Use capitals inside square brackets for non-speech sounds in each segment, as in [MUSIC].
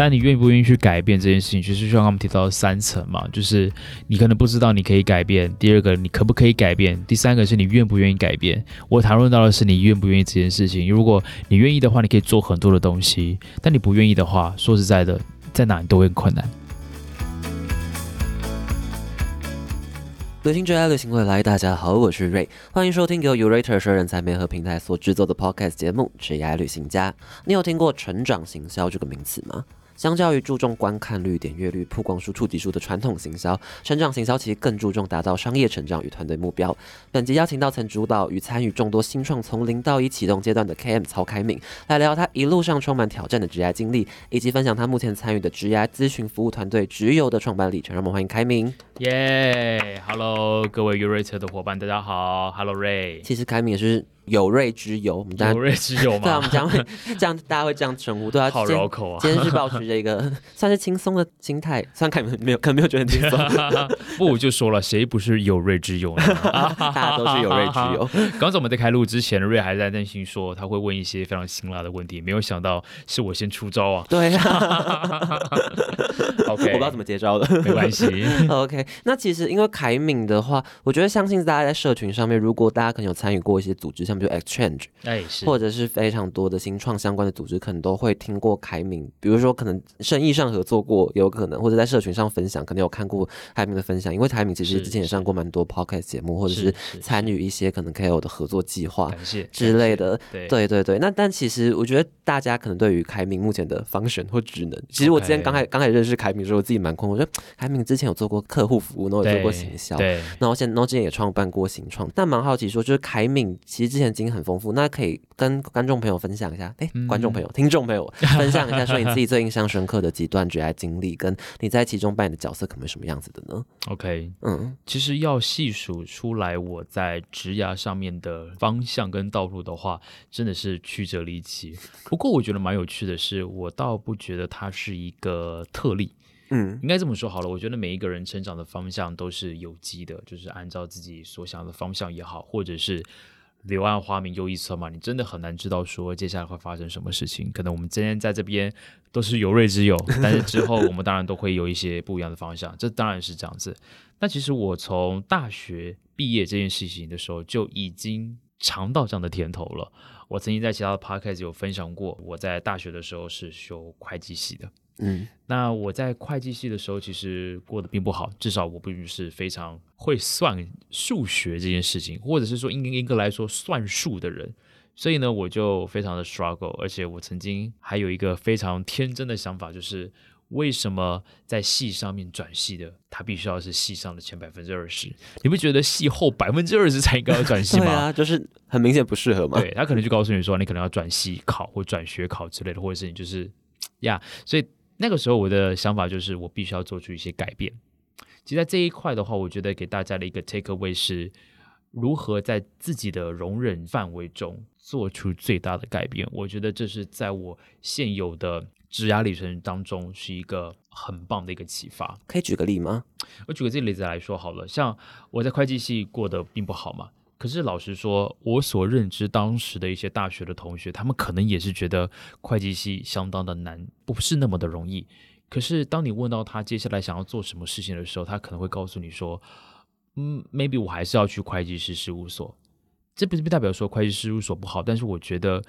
但你愿不愿意去改变这件事情，就是就像他们提到的三层嘛，就是你可能不知道你可以改变，第二个你可不可以改变，第三个是你愿不愿意改变。我谈论到的是你愿不愿意这件事情。如果你愿意的话，你可以做很多的东西；但你不愿意的话，说实在的，在哪都会很困难。旅行最爱旅行未来，大家好，我是瑞，欢迎收听由 Urator 人才媒合平台所制作的 Podcast 节目《最爱旅行家》。你有听过成长行销这个名词吗？相较于注重观看率、点阅率、曝光数、触及数的传统行销，成长行销其实更注重打造商业成长与团队目标。本集邀请到曾主导与参与众多新创从零到一启动阶段的 KM 曹开敏，来聊他一路上充满挑战的职涯经历，以及分享他目前参与的职涯咨询服务团队直邮的创办历程。让我们欢迎开明。耶，Hello，各位 u r a t e r 的伙伴，大家好，Hello Ray。其实开明也是。有瑞之友，我们大家有瑞之友嘛？[LAUGHS] 对啊，我们将会这样，大家会这样称呼，对啊，好绕口啊。今天是保持着一个 [LAUGHS] 算是轻松的心态，虽然可能没有，可能没有觉得很轻松。[LAUGHS] 不，我就说了，谁不是有瑞之友呢？大家都是有瑞之友。刚才我们在开录之前，瑞还在担心说他会问一些非常辛辣的问题，没有想到是我先出招啊。对啊。OK，我不知道怎么接招的，没关系。OK，那其实因为凯敏的话，我觉得相信大家在社群上面，如果大家可能有参与过一些组织，像比如 Exchange。哎，是，或者是非常多的新创相关的组织，可能都会听过凯明，比如说可能生意上合作过，有可能或者在社群上分享，可能有看过凯明的分享，因为凯明其实之前也上过蛮多 podcast 节目，或者是参与一些可能 KOL 的合作计划之类的，对对对。那但其实我觉得大家可能对于凯明目前的方选或职能，其实我之前刚开刚开始认识凯明的时候，我自己蛮困惑，我觉得凯明之前有做过客户服务，然后有做过行销，对，然后现然后之前也创办过新创，但蛮好奇说，就是凯明其实之前经验很丰富，那可以跟观众朋友分享一下，哎，观众朋友、听众朋友分享一下，说你自己最印象深刻的几段职业经历，跟你在其中扮演的角色可能什么样子的呢？OK，嗯，其实要细数出来我在职涯上面的方向跟道路的话，真的是曲折离奇。不过我觉得蛮有趣的是，我倒不觉得它是一个特例，嗯，应该这么说好了。我觉得每一个人成长的方向都是有机的，就是按照自己所想的方向也好，或者是。柳暗花明又一村嘛，你真的很难知道说接下来会发生什么事情。可能我们今天在这边都是有瑞之友，但是之后我们当然都会有一些不一样的方向，这当然是这样子。那其实我从大学毕业这件事情的时候就已经尝到这样的甜头了。我曾经在其他的 podcast 有分享过，我在大学的时候是修会计系的。嗯，那我在会计系的时候，其实过得并不好，至少我并不是非常会算数学这件事情，或者是说应应该来说算数的人，所以呢，我就非常的 struggle，而且我曾经还有一个非常天真的想法，就是为什么在系上面转系的，他必须要是系上的前百分之二十？你不觉得系后百分之二十才应该要转系吗？[LAUGHS] 对啊，就是很明显不适合嘛。对他可能就告诉你说，你可能要转系考或转学考之类的，或者是你就是呀，所以。那个时候我的想法就是，我必须要做出一些改变。其实，在这一块的话，我觉得给大家的一个 take away 是，如何在自己的容忍范围中做出最大的改变。我觉得这是在我现有的职涯旅程当中是一个很棒的一个启发。可以举个例吗？我举个这个例子来说好了，像我在会计系过得并不好嘛。可是老实说，我所认知当时的一些大学的同学，他们可能也是觉得会计系相当的难，不是那么的容易。可是当你问到他接下来想要做什么事情的时候，他可能会告诉你说：“嗯，maybe 我还是要去会计师事务所。”这不是不代表说会计师事务所不好，但是我觉得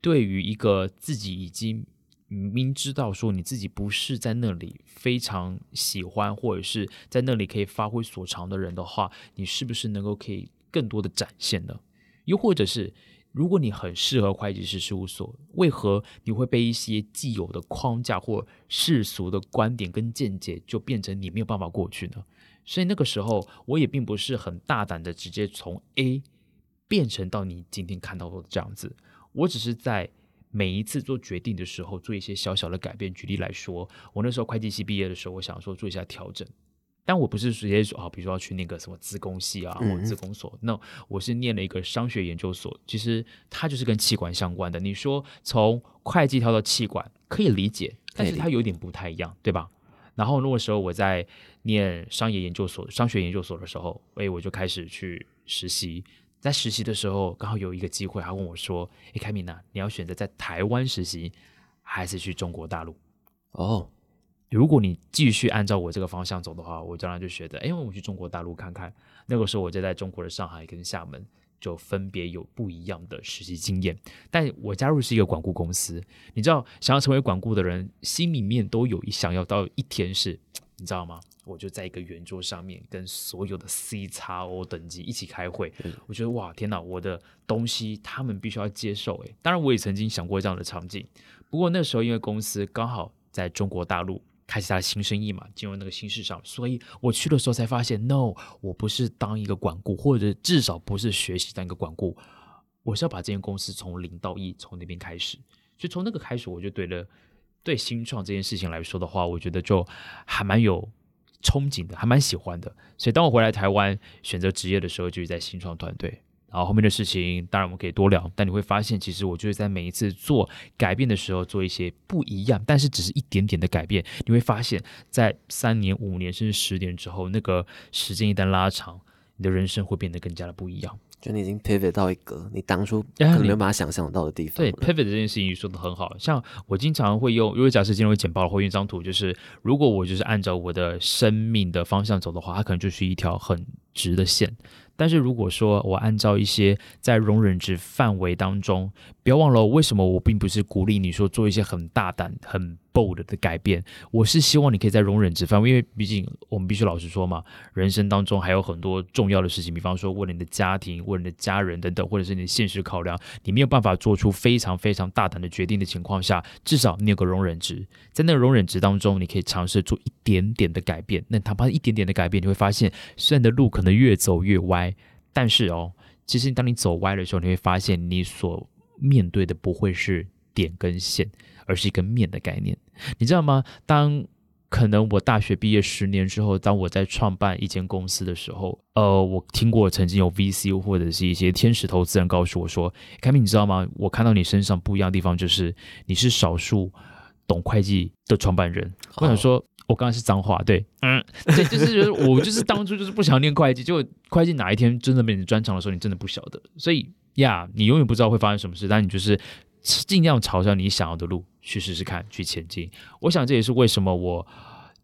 对于一个自己已经明知道说你自己不是在那里非常喜欢，或者是在那里可以发挥所长的人的话，你是不是能够可以？更多的展现呢？又或者是，如果你很适合会计师事务所，为何你会被一些既有的框架或世俗的观点跟见解，就变成你没有办法过去呢？所以那个时候，我也并不是很大胆的直接从 A 变成到你今天看到的这样子。我只是在每一次做决定的时候，做一些小小的改变。举例来说，我那时候会计系毕业的时候，我想说做一下调整。但我不是直接说啊，比如说要去那个什么自工系啊，或者自工所，那我是念了一个商学研究所，其实它就是跟气管相关的。你说从会计跳到气管可以理解，但是它有点不太一样，对吧？然后那个时候我在念商业研究所、商学研究所的时候，哎，我就开始去实习。在实习的时候，刚好有一个机会，他问我说：“哎，凯米娜，你要选择在台湾实习，还是去中国大陆？”哦，如果你继续按照我这个方向走的话，我将来就觉得，哎，我去中国大陆看看。那个时候我就在中国的上海跟厦门，就分别有不一样的实习经验。但我加入是一个管顾公司，你知道，想要成为管顾的人，心里面都有一想要到一天是，你知道吗？我就在一个圆桌上面跟所有的 C 叉 O 等级一起开会。我觉得哇，天哪，我的东西他们必须要接受。诶，当然我也曾经想过这样的场景，不过那时候因为公司刚好在中国大陆。开启他的新生意嘛，进入那个新市场，所以我去的时候才发现，no，我不是当一个管顾，或者至少不是学习当一个管顾，我是要把这间公司从零到一从那边开始，所以从那个开始，我就对了，对新创这件事情来说的话，我觉得就还蛮有憧憬的，还蛮喜欢的，所以当我回来台湾选择职业的时候，就是在新创团队。然后后面的事情，当然我们可以多聊。但你会发现，其实我就是在每一次做改变的时候，做一些不一样，但是只是一点点的改变。你会发现在三年、五年甚至十年之后，那个时间一旦拉长，你的人生会变得更加的不一样。就你已经 pivot 到一个你当初可能没有办法想象到的地方。对 pivot 这件事情说的很好，像我经常会用，如果假设今天我剪报会用一张图，就是如果我就是按照我的生命的方向走的话，它可能就是一条很直的线。但是如果说我按照一些在容忍值范围当中，不要忘了为什么我并不是鼓励你说做一些很大胆、很 bold 的改变，我是希望你可以在容忍值范围，因为毕竟我们必须老实说嘛，人生当中还有很多重要的事情，比方说为了你的家庭、为了你的家人等等，或者是你的现实考量，你没有办法做出非常非常大胆的决定的情况下，至少你有个容忍值，在那个容忍值当中，你可以尝试做一点点的改变。那哪怕一点点的改变，你会发现，虽然的路可能越走越歪。但是哦，其实当你走歪的时候，你会发现你所面对的不会是点跟线，而是一个面的概念。你知道吗？当可能我大学毕业十年之后，当我在创办一间公司的时候，呃，我听过曾经有 VC 或者是一些天使投资人告诉我说：“凯明，你知道吗？我看到你身上不一样的地方，就是你是少数懂会计的创办人。”我想说。我刚刚是脏话，对，嗯，[LAUGHS] 对，就是觉得我就是当初就是不想念会计，结果会计哪一天真的变成专长的时候，你真的不晓得，所以呀，你永远不知道会发生什么事，但你就是尽量朝着你想要的路去试试看，去前进。我想这也是为什么我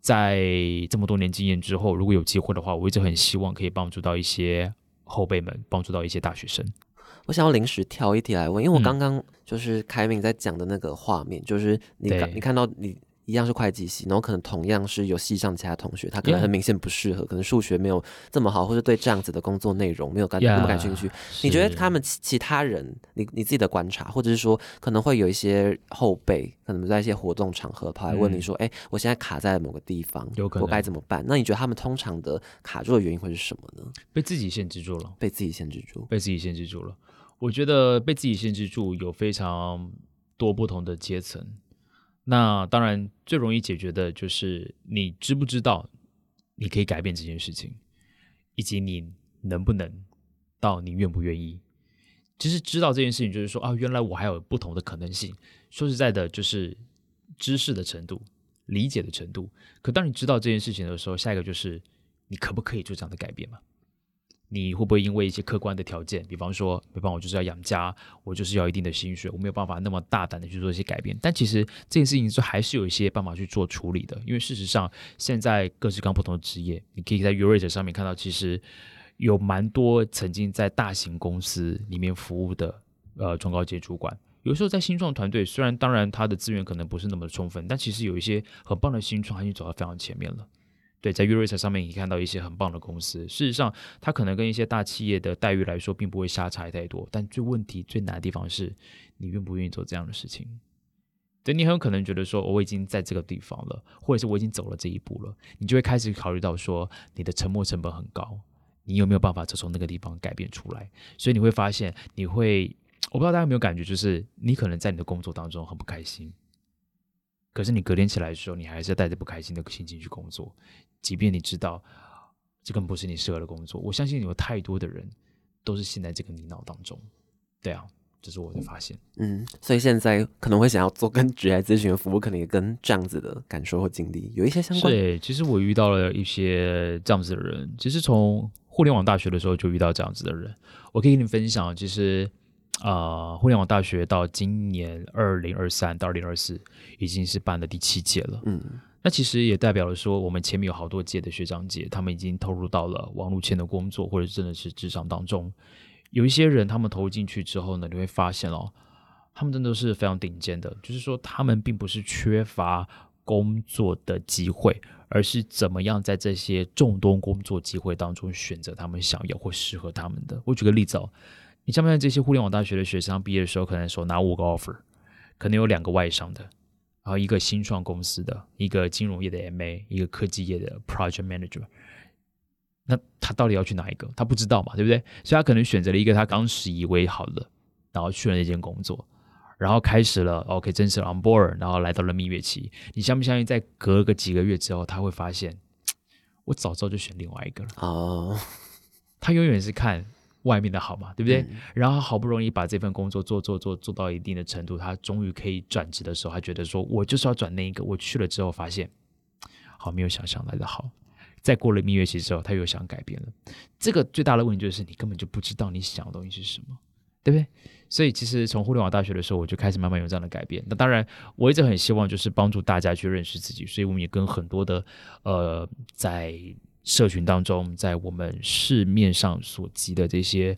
在这么多年经验之后，如果有机会的话，我一直很希望可以帮助到一些后辈们，帮助到一些大学生。我想要临时挑一题来问，因为我刚刚就是凯明在讲的那个画面，就是你你看到你。一样是会计系，然后可能同样是有系上其他同学，他可能很明显不适合，可能数学没有这么好，或者对这样子的工作内容没有感那么感兴趣。你觉得他们其他人，你你自己的观察，或者是说可能会有一些后辈，可能在一些活动场合跑来问你说：“哎，我现在卡在某个地方，我该怎么办？”那你觉得他们通常的卡住的原因会是什么呢？被自己限制住了，被自己限制住，被自己限制住了。我觉得被自己限制住有非常多不同的阶层。那当然，最容易解决的就是你知不知道你可以改变这件事情，以及你能不能到你愿不愿意。其实知道这件事情，就是说啊，原来我还有不同的可能性。说实在的，就是知识的程度、理解的程度。可当你知道这件事情的时候，下一个就是你可不可以做这样的改变嘛？你会不会因为一些客观的条件，比方说，比方我就是要养家，我就是要一定的薪水，我没有办法那么大胆的去做一些改变。但其实这件事情是还是有一些办法去做处理的，因为事实上现在各式各样不同的职业，你可以在 u r a t e 上面看到，其实有蛮多曾经在大型公司里面服务的呃中高阶主管，有时候在新创团队，虽然当然他的资源可能不是那么的充分，但其实有一些很棒的新创，已经走到非常前面了。对，在 u r a t e 上面，你看到一些很棒的公司。事实上，它可能跟一些大企业的待遇来说，并不会相差太多。但最问题、最难的地方是，你愿不愿意做这样的事情？对你很有可能觉得说，我已经在这个地方了，或者是我已经走了这一步了，你就会开始考虑到说，你的沉没成本很高，你有没有办法从那个地方改变出来？所以你会发现，你会，我不知道大家有没有感觉，就是你可能在你的工作当中很不开心。可是你隔天起来的时候，你还是带着不开心的心情去工作，即便你知道这根本不是你适合的工作。我相信有太多的人都是陷在这个泥淖当中。对啊，这是我的发现。嗯，所以现在可能会想要做跟职业咨询的服务，可能也跟这样子的感受或经历有一些相关。对，其实我遇到了一些这样子的人，其实从互联网大学的时候就遇到这样子的人。我可以跟你分享，其实呃，互联网大学到今年二零二三到二零二四，已经是办了第七届了。嗯，那其实也代表了说，我们前面有好多届的学长姐，他们已经投入到了网络圈的工作，或者真的是职场当中。有一些人，他们投进去之后呢，你会发现哦，他们真的是非常顶尖的，就是说他们并不是缺乏工作的机会，而是怎么样在这些众多工作机会当中选择他们想要或适合他们的。我举个例子哦。你像不像这些互联网大学的学生毕业的时候，可能手拿五个 offer，可能有两个外商的，然后一个新创公司的，一个金融业的 MA，一个科技业的 project manager。那他到底要去哪一个？他不知道嘛，对不对？所以他可能选择了一个他当时以为好的，然后去了那间工作，然后开始了 OK 正式 on board，然后来到了蜜月期。你相不相信，在隔个几个月之后，他会发现，[TSK] 我早知道就选另外一个了。哦，他永远是看。外面的好嘛，对不对？然后好不容易把这份工作做做做做到一定的程度，他终于可以转职的时候，他觉得说，我就是要转那一个。我去了之后发现，好没有想象来的好。再过了蜜月期之后，他又想改变了。这个最大的问题就是，你根本就不知道你想的东西是什么，对不对？所以其实从互联网大学的时候，我就开始慢慢有这样的改变。那当然，我一直很希望就是帮助大家去认识自己，所以我们也跟很多的呃在。社群当中，在我们市面上所集的这些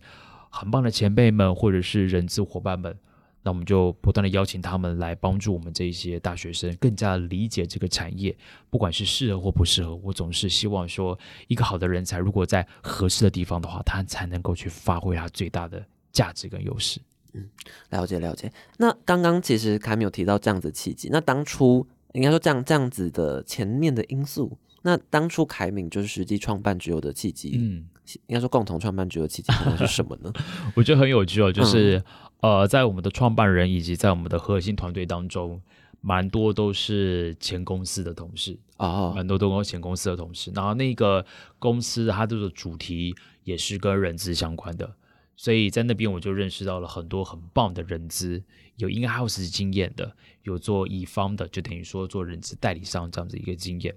很棒的前辈们，或者是人资伙伴们，那我们就不断的邀请他们来帮助我们这些大学生更加理解这个产业，不管是适合或不适合，我总是希望说，一个好的人才如果在合适的地方的话，他才能够去发挥他最大的价值跟优势。嗯，了解了解。那刚刚其实凯米有提到这样子契机，那当初应该说这样这样子的前面的因素。那当初凯敏就是实际创办局友的契机，嗯，应该说共同创办局友的契机是什么呢？[LAUGHS] 我觉得很有趣哦，就是呃，在我们的创办人以及在我们的核心团队当中，蛮多都是前公司的同事啊，蛮多都跟前公司的同事。然后那个公司它这个主题也是跟人资相关的，所以在那边我就认识到了很多很棒的人资，有 in house 经验的，有做乙方的，就等于说做人资代理商这样子一个经验。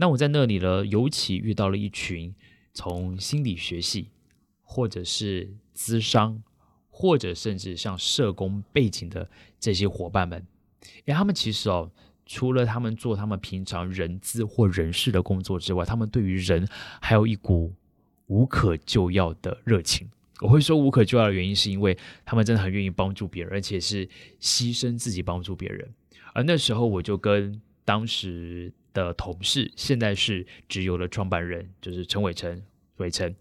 那我在那里呢，尤其遇到了一群从心理学系，或者是资商，或者甚至像社工背景的这些伙伴们，哎，他们其实哦，除了他们做他们平常人资或人事的工作之外，他们对于人还有一股无可救药的热情。我会说无可救药的原因，是因为他们真的很愿意帮助别人，而且是牺牲自己帮助别人。而那时候我就跟当时。的同事现在是直邮的创办人，就是陈伟成，伟成。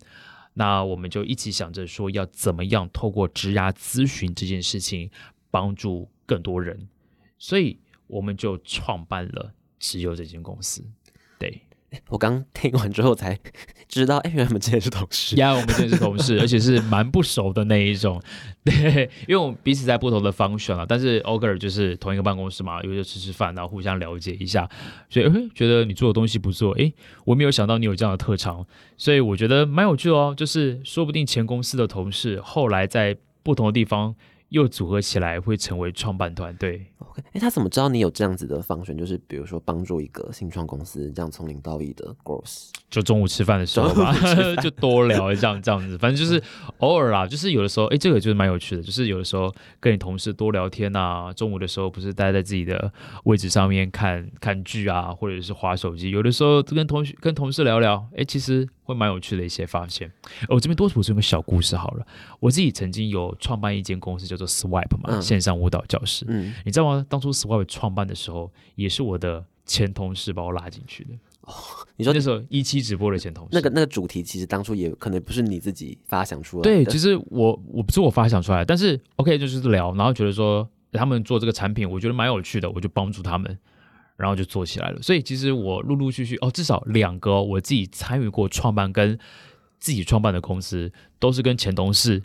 那我们就一起想着说，要怎么样透过职涯咨询这件事情，帮助更多人，所以我们就创办了直邮这间公司。对。我刚听完之后才 [LAUGHS] 知道，哎，原来我们之前是同事。呀，我们之前是同事，而且是蛮不熟的那一种。[LAUGHS] 对，因为我们彼此在不同的方选了，但是 o g r 就是同一个办公室嘛，有时候吃吃饭，然后互相了解一下，所以觉得你做的东西不错。哎，我没有想到你有这样的特长，所以我觉得蛮有趣的哦。就是说不定前公司的同事后来在不同的地方。又组合起来会成为创办团队。OK，哎，他怎么知道你有这样子的方选？就是比如说帮助一个新创公司这样从零到一的 growth，就中午吃饭的时候吧，[LAUGHS] 就多聊这样这样子。反正就是偶尔啦，就是有的时候，哎，这个就是蛮有趣的。就是有的时候跟你同事多聊天啊，中午的时候不是待在自己的位置上面看看剧啊，或者是划手机。有的时候跟同学跟同事聊聊，哎，其实会蛮有趣的一些发现。我这边多补充个小故事好了，我自己曾经有创办一间公司叫。做 Swipe 嘛，线上舞蹈教室。嗯，你知道吗？当初 Swipe 创办的时候，也是我的前同事把我拉进去的。哦，你说那时候一期直播的前同事，那个那个主题其实当初也可能不是你自己发想出来的。对，其实我我不是我发想出来的，但是 OK 就是聊，然后觉得说他们做这个产品，我觉得蛮有趣的，我就帮助他们，然后就做起来了。所以其实我陆陆续续哦，至少两个我自己参与过创办跟自己创办的公司，都是跟前同事。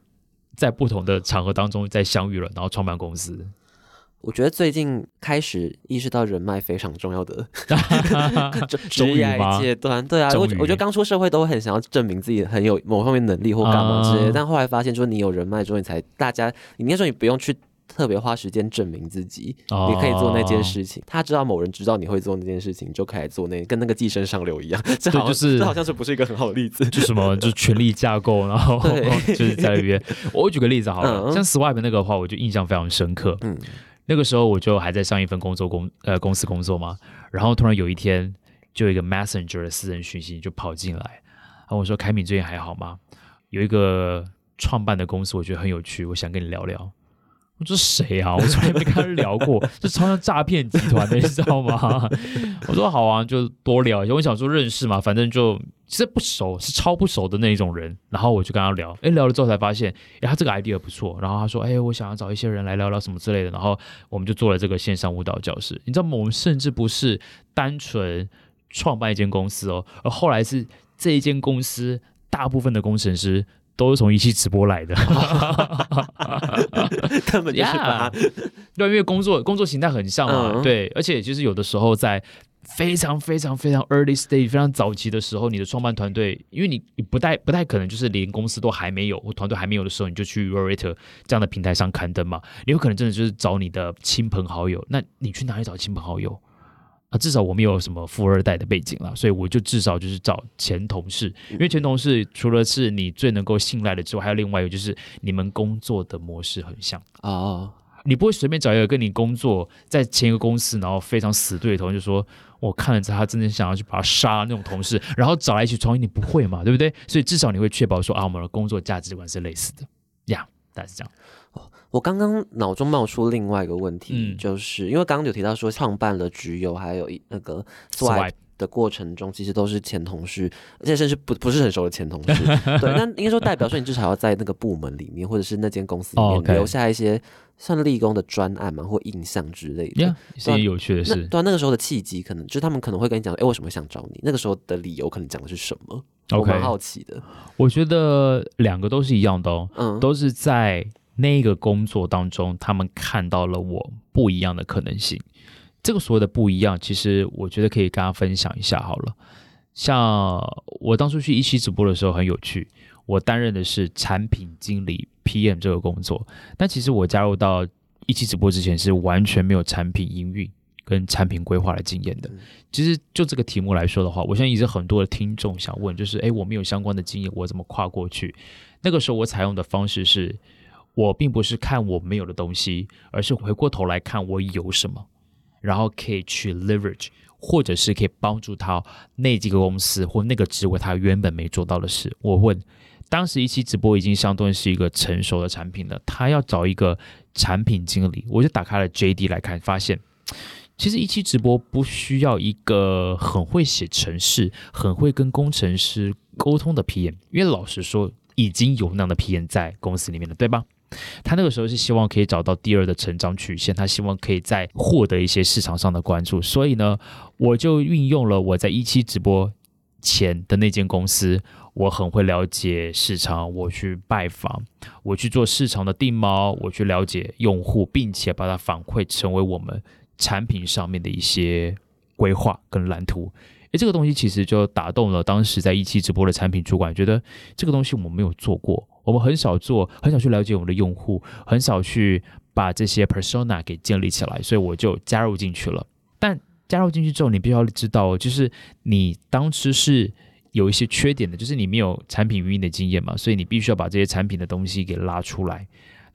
在不同的场合当中在相遇了，然后创办公司。我觉得最近开始意识到人脉非常重要的职业阶段。对啊，我我觉得刚出社会都很想要证明自己很有某方面能力或干嘛之类，但后来发现，说你有人脉之后，你才大家，你应该说你不用去特别花时间证明自己，哦你可以做那件事情。他知道某人知道你会做那件事情，就开始做那跟那个寄生上流一样。这好像就是这好像是不是一个很好的例子？就什么就是权力架构，然后就是在那边。我举个例子好了，嗯像 Swipe 那个的话，我就印象非常深刻。嗯那个时候我就还在上一份工作公呃公司工作嘛，然后突然有一天，就有一个 Messenger 的私人讯息就跑进来，然后我说：“凯敏最近还好吗？有一个创办的公司，我觉得很有趣，我想跟你聊聊。”我说谁啊？[LAUGHS] 我从来没跟他聊过，[LAUGHS] 这超像诈骗集团的，你知道吗？[LAUGHS] 我说好啊，就多聊一下。我想说认识嘛，反正就其实不熟，是超不熟的那一种人。然后我就跟他聊，哎，聊了之后才发现，哎，他这个 idea 不错。然后他说，哎，我想要找一些人来聊聊什么之类的。然后我们就做了这个线上舞蹈教室。你知道吗？我们甚至不是单纯创办一间公司哦，而后来是这一间公司大部分的工程师。都是从一期直播来的，[LAUGHS] 根本就是把 Yeah 对，因为工作工作形态很像嘛，嗯。对，而且就是有的时候在非常非常非常 early stage、非常早期的时候，你的创办团队，因为你你不太不太可能就是连公司都还没有或团队还没有的时候，你就去 Orator 这样的平台上刊登嘛，你有可能真的就是找你的亲朋好友，那你去哪里找亲朋好友？啊，至少我没有什么富二代的背景了，所以我就至少就是找前同事，因为前同事除了是你最能够信赖的之外，还有另外一个就是你们工作的模式很像。哦，你不会随便找一个跟你工作在前一个公司，然后非常死对头，就说我看了之后他真的想要去把他杀那种同事，然后找来一起创业，你不会嘛，对不对？所以至少你会确保说啊，我们的工作价值观是类似的呀，大概是这样。我刚刚脑中冒出另外一个问题，嗯就是因为刚刚有提到说创办了局友，还有一那个 Swipe 的过程中，其实都是前同事，而且甚至不不是很熟的前同事。对，[LAUGHS] 那应该说代表说你至少要在那个部门里面，或者是那间公司里哦面留下一些算立功的专案嘛，或印象之类的。呀，是一件有趣的那事。对啊，那个时候的契机可能就是他们可能会跟你讲，哎，为什么想找你？那个时候的理由可能讲的是什么？我蛮好奇的。我觉得两个都是一样的哦，嗯，都是在那个工作当中，他们看到了我不一样的可能性。这个所谓的不一样，其实我觉得可以跟大家分享一下好了。像我当初去一期直播的时候很有趣，我担任的是产品经理 PM 这个工作，但其实我加入到一期直播之前是完全没有产品营运跟产品规划的经验的嗯。其实就这个题目来说的话，我相信也是很多的听众想问，就是诶，我没有相关的经验，我怎么跨过去？那个时候我采用的方式是，我并不是看我没有的东西，而是回过头来看我有什么，然后可以去 leverage，或者是可以帮助他那几个公司或那个职位他原本没做到的事。我问，当时一期直播已经相对是一个成熟的产品了，他要找一个产品经理，我就打开了 JD 来看，发现。其实一期直播不需要一个很会写程式、很会跟工程师沟通的 PM，因为老实说，已经有那样的 PM 在公司里面了，对吧？他那个时候是希望可以找到第二的成长曲线，他希望可以再获得一些市场上的关注，所以呢，我就运用了我在一期直播前的那间公司，我很会了解市场，我去拜访，我去做市场的定锚，我去了解用户，并且把它反馈成为我们产品上面的一些规划跟蓝图。诶，这个东西其实就打动了当时在一期直播的产品主管，觉得这个东西我们没有做过，我们很少做，很少去了解我们的用户，很少去把这些 persona 给建立起来，所以我就加入进去了。但加入进去之后，你必须要知道，就是你当时是有一些缺点的，就是你没有产品运营的经验嘛，所以你必须要把这些产品的东西给拉出来。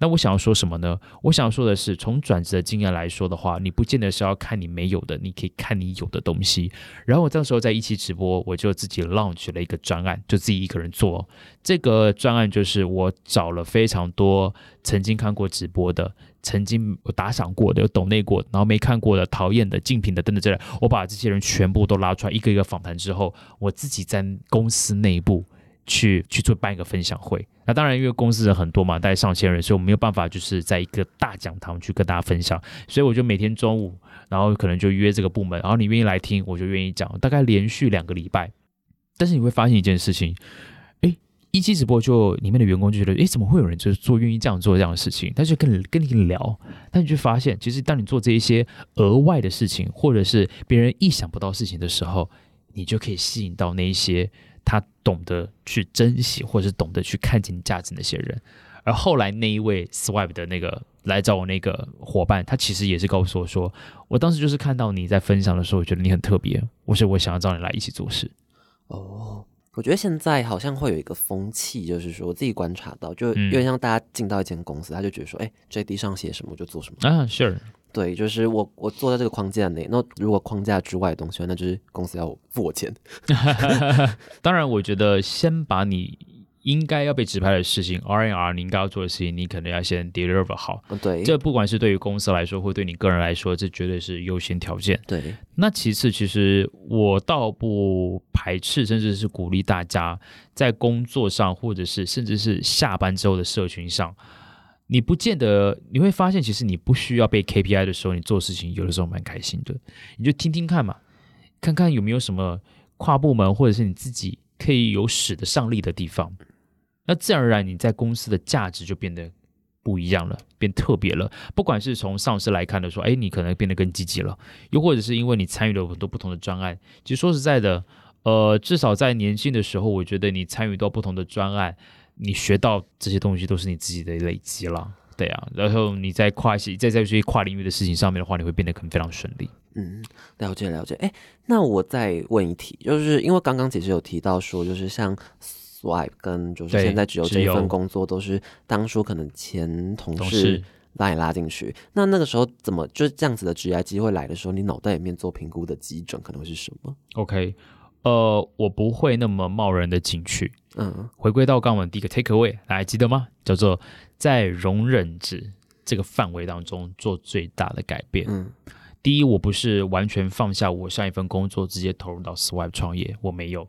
那我想要说什么呢？我想说的是，从转职的经验来说的话，你不见得是要看你没有的，你可以看你有的东西。然后我这时候在一期直播，我就自己 launch 了一个专案，就自己一个人做。这个专案就是我找了非常多曾经看过直播的、曾经有打赏过的、有抖内过，然后没看过的、讨厌的、竞品的等等之类，我把这些人全部都拉出来，一个一个访谈之后，我自己在公司内部。去去做办一个分享会，那当然因为公司人很多嘛，大概上千人，所以我没有办法就是在一个大讲堂去跟大家分享，所以我就每天中午，然后可能就约这个部门，然后你愿意来听，我就愿意讲，大概连续两个礼拜。但是你会发现一件事情，诶，一期直播就里面的员工就觉得，诶，怎么会有人就是做愿意这样做这样的事情？他就跟你跟你聊，但你就发现，其实当你做这一些额外的事情，或者是别人意想不到事情的时候，你就可以吸引到那一些。他懂得去珍惜，或者是懂得去看见价值那些人。而后来那一位 Swipe 的那个来找我那个伙伴，他其实也是告诉我说，我当时就是看到你在分享的时候，我觉得你很特别，我说我想要找你来一起做事。哦，我觉得现在好像会有一个风气，就是说我自己观察到，就嗯有点像大家进到一间公司，他就觉得说，哎，JD 上写什么就做什么。啊，sure，对，就是我我坐在这个框架内，那如果框架之外的东西，那就是公司要付我钱。[LAUGHS] 当然，我觉得先把你应该要被指派的事情，R N R 你应该要做的事情，你可能要先 deliver 好。嗯，对，这不管是对于公司来说，或对你个人来说，这绝对是优先条件。对，那其次，其实我倒不排斥，甚至是鼓励大家在工作上，或者是甚至是下班之后的社群上，你不见得你会发现，其实你不需要被 KPI 的时候，你做事情有的时候蛮开心的。你就听听看嘛，看看有没有什么跨部门或者是你自己可以有使得上力的地方。那自然而然，你在公司的价值就变得不一样了，变特别了。不管是从上司来看的说，哎，你可能变得更积极了，又或者是因为你参与了很多不同的专案。其实说实在的，呃，至少在年轻的时候，我觉得你参与到不同的专案，你学到这些东西都是你自己的累积了。对啊，然后你在跨系在在这些跨领域的事情上面的话，你会变得可能非常顺利。嗯，了解了解。哎，那我再问一题，就是因为刚刚姐姐有提到说，就是像 Swipe 跟就是现在只有这一份工作，都是当初可能前同事同事把你拉进去。那那个时候怎么就是这样子的职业机会来的时候，你脑袋里面做评估的基准可能会是什么？OK，呃，我不会那么贸然的进去。嗯回归到刚刚我们第一个 take away，大家还记得吗？叫做在容忍值这个范围当中做最大的改变。嗯第一，我不是完全放下我上一份工作，直接投入到 Swipe 创业，我没有。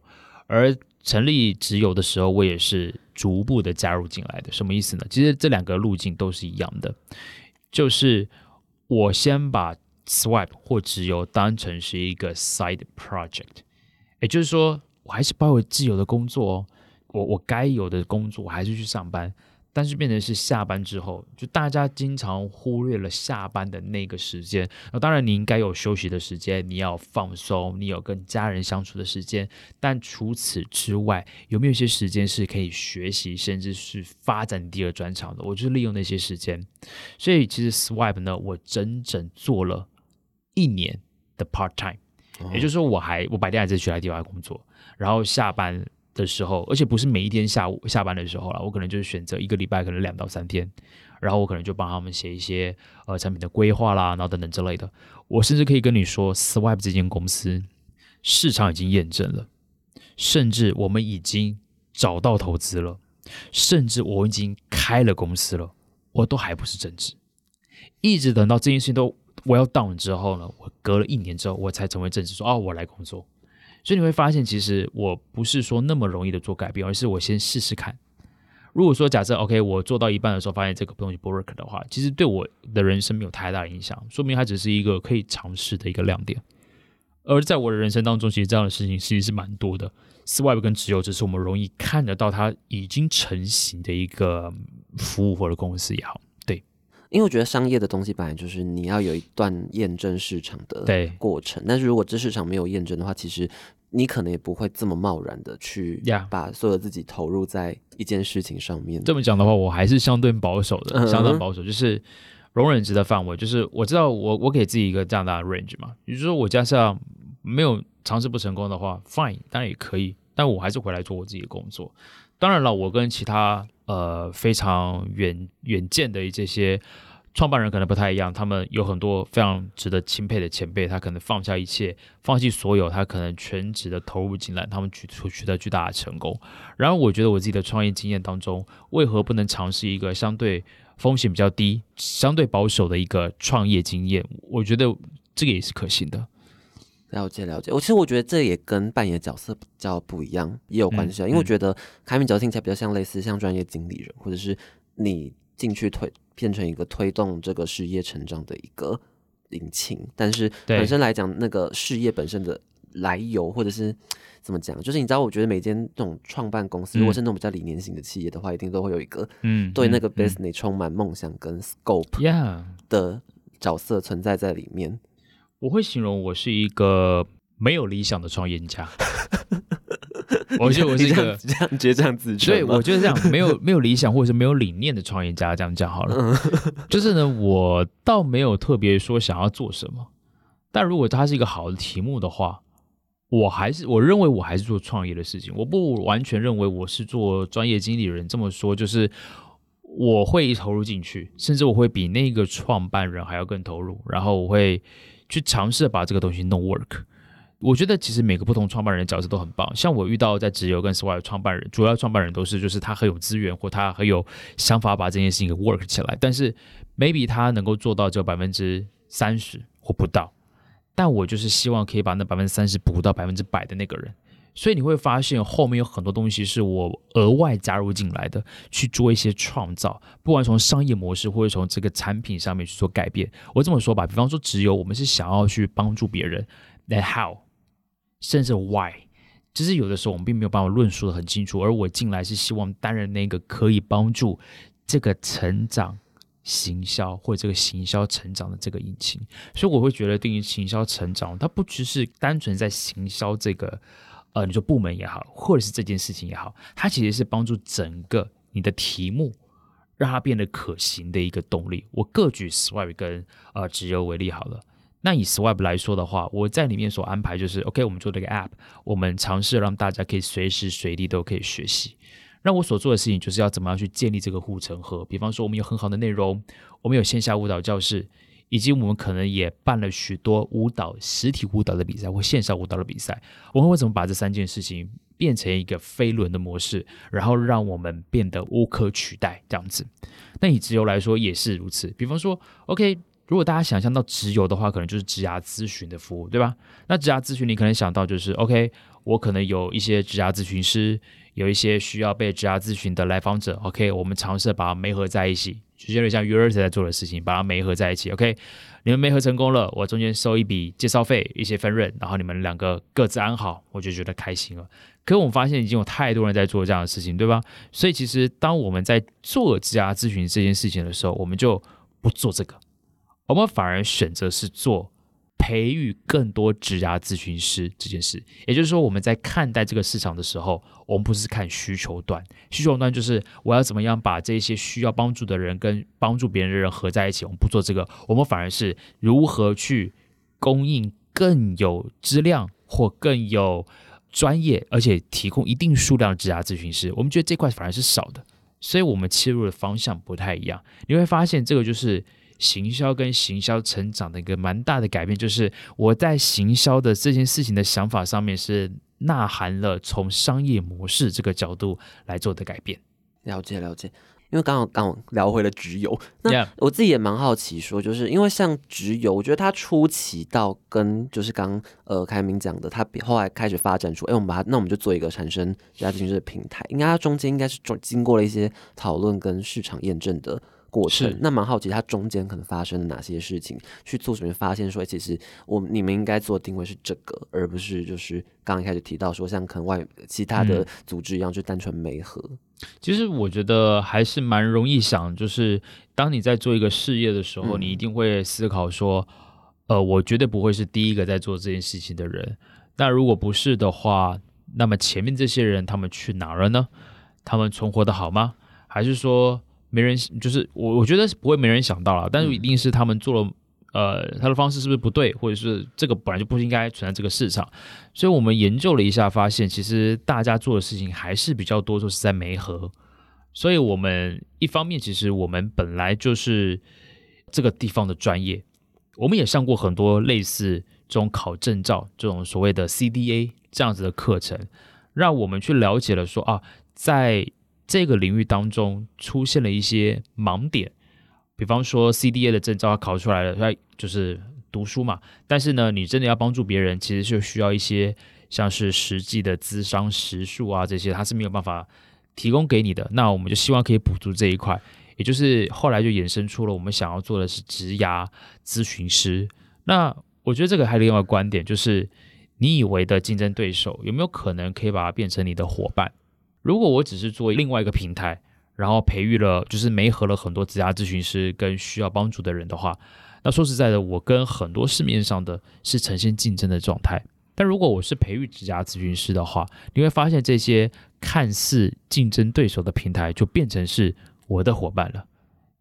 而成立直邮的时候，我也是逐步的加入进来的。什么意思呢？其实这两个路径都是一样的，就是我先把 Swipe 或直邮当成是一个 side project，也就是说，我还是保有自由的工作哦，我我该有的工作我还是去上班，但是变成是下班之后，就大家经常忽略了下班的那个时间。那当然，你应该有休息的时间，你要放松，你有跟家人相处的时间。但除此之外，有没有一些时间是可以学习，甚至是发展第二专长的？我就是利用那些时间。所以其实 Swipe 呢，我整整做了一年的 part time。也就是说，我还我白天还在去他地方工作，然后下班的时候，而且不是每一天下午下班的时候啦，我可能就是选择一个礼拜可能两到三天，然后我可能就帮他们写一些呃产品的规划啦，然后等等之类的。我甚至可以跟你说，Swipe 这间公司市场已经验证了，甚至我们已经找到投资了，甚至我已经开了公司了，我都还不是正职，一直等到这件事情都 well done 之后呢，我隔了一年之后，我才成为正式，说哦，我来工作。所以你会发现，其实我不是说那么容易的做改变，而是我先试试看。如果说假设 OK，我做到一半的时候发现这个东西不 work 的话，其实对我的人生没有太大影响，说明它只是一个可以尝试的一个亮点。而在我的人生当中，其实这样的事情其实是蛮多的。Swipe 跟直邮只是我们容易看得到它已经成型的一个服务或者公司也好，因为我觉得商业的东西本来就是你要有一段验证市场的对过程，但是如果这市场没有验证的话，其实你可能也不会这么贸然的去把所有自己投入在一件事情上面。这么讲的话，我还是相对保守的，嗯相当保守，就是容忍值的范围，就是我知道我我给自己一个这样大的 range 嘛，也就是说我加上没有尝试不成功的话，fine，当然也可以，但我还是回来做我自己的工作。当然了，我跟其他呃非常远远见的这些创办人可能不太一样，他们有很多非常值得钦佩的前辈，他可能放下一切，放弃所有，他可能全职的投入进来，他们取取得巨大的成功。然后我觉得我自己的创业经验当中，为何不能尝试一个相对风险比较低、相对保守的一个创业经验？我觉得这个也是可行的。了解了解，我其实我觉得这也跟扮演角色比较不一样，也有关系啊。嗯因为我觉得开明角色听起来比较像类似像专业经理人，或者是你进去推变成一个推动这个事业成长的一个引擎，但是本身来讲，那个事业本身的来由或者是怎么讲，就是你知道，我觉得每间这种创办公司，嗯如果是那种比较理念型的企业的话，一定都会有一个嗯，对那个嗯 business 充满梦想跟 scope 的角色存在在里面。我会形容我是一个没有理想的创业家。[LAUGHS] 我觉得我是一个，这样直接这样子所以我觉得这样没有没有理想或者是没有理念的创业家，这样讲好了。嗯 [LAUGHS] 就是呢，我倒没有特别说想要做什么，但如果它是一个好的题目的话，我还是我认为我还是做创业的事情，我不完全认为我是做专业经理人。这么说就是我会投入进去，甚至我会比那个创办人还要更投入，然后我会去尝试把这个东西弄 work。我觉得其实每个不同创办人的角色都很棒，像我遇到在直邮跟 s w a 的创办人，主要创办人都是就是他很有资源或他很有想法把这件事情给 work 起来，但是 maybe 他能够做到只有百分之三十或不到，但我就是希望可以把那百分之三十补到百分之百的那个人。所以你会发现后面有很多东西是我额外加入进来的，去做一些创造，不管从商业模式或者从这个产品上面去做改变。我这么说吧，比方说只有，我们是想要去帮助别人，then how，甚至 why，就是有的时候我们并没有办法论述的很清楚，而我进来是希望担任那个可以帮助这个成长。行销或者这个行销成长的这个引擎，所以我会觉得定义行销成长，它不只是单纯在行销这个，呃，你说部门也好，或者是这件事情也好，它其实是帮助整个你的题目让它变得可行的一个动力。我各举 Swipe 跟呃直邮为例好了。那以 Swipe 来说的话，我在里面所安排就是，OK，我们做这个 App，我们尝试让大家可以随时随地都可以学习。那我所做的事情就是要怎么样去建立这个护城河。比方说，我们有很好的内容，我们有线下舞蹈教室，以及我们可能也办了许多舞蹈实体舞蹈的比赛或线上舞蹈的比赛。我们会怎么把这三件事情变成一个飞轮的模式，然后让我们变得无可取代这样子？那以直邮来说也是如此。比方说，OK。如果大家想象到直邮的话，可能就是职涯咨询的服务，对吧？那职涯咨询，你可能想到就是，OK，我可能有一些职涯咨询师，有一些需要被职涯咨询的来访者，OK，我们尝试把它媒合在一起，就有点像 u r 在做的事情，把它媒合在一起，OK，你们媒合成功了，我中间收一笔介绍费，一些分润，然后你们两个各自安好，我就觉得开心了。可我们发现已经有太多人在做这样的事情，对吧？所以其实当我们在做职涯咨询这件事情的时候，我们就不做这个。我们反而选择是做培育更多职涯咨询师这件事，也就是说，我们在看待这个市场的时候，我们不是看需求端，需求端就是我要怎么样把这些需要帮助的人跟帮助别人的人合在一起。我们不做这个，我们反而是如何去供应更有质量或更有专业，而且提供一定数量的职涯咨询师。我们觉得这块反而是少的，所以我们切入的方向不太一样。你会发现，这个就是。行销跟行销成长的一个蛮大的改变，就是我在行销的这件事情的想法上面是呐含了从商业模式这个角度来做的改变。了解了解，因为刚好刚好聊回了直邮，那我自己也蛮好奇，说就是因为像直邮，我觉得它初期到跟就是刚呃开明讲的，它比后来开始发展出，哎，我们把它那我们就做一个产生职业咨询师的平台，应该它中间应该是中经过了一些讨论跟市场验证的。过程那蛮好奇，它中间可能发生了哪些事情？去做什么？发现说，哎其实我你们应该做的定位是这个，而不是就是刚刚一开始提到说，像可能外其他的嗯组织一样，就单纯媒合。其实我觉得还是蛮容易想，就是当你在做一个事业的时候，嗯你一定会思考说，呃，我绝对不会是第一个在做这件事情的人。那如果不是的话，那么前面这些人他们去哪儿了呢？他们存活的好吗？还是说没人？就是我我觉得不会没人想到了，但是一定是他们做了。呃，他的方式是不是不对，或者是这个本来就不应该存在这个市场？所以我们研究了一下，发现其实大家做的事情还是比较多，都是在媒合。所以我们一方面，其实我们本来就是这个地方的专业，我们也上过很多类似这种考证照、这种所谓的 CDA 这样子的课程，让我们去了解了说啊，在这个领域当中出现了一些盲点，比方说 CDA 的证照考出来了，它就是读书嘛，但是呢，你真的要帮助别人，其实就需要一些像是实际的资商时数啊这些，它是没有办法提供给你的。那我们就希望可以补足这一块，也就是后来就衍生出了我们想要做的是职涯咨询师。那我觉得这个还有另外一个观点，就是你以为的竞争对手有没有可能可以把它变成你的伙伴？如果我只是做另外一个平台，然后培育了就是媒合了很多职涯咨询师跟需要帮助的人的话，那说实在的，我跟很多市面上的是呈现竞争的状态。但如果我是培育职涯咨询师的话，你会发现这些看似竞争对手的平台就变成是我的伙伴了。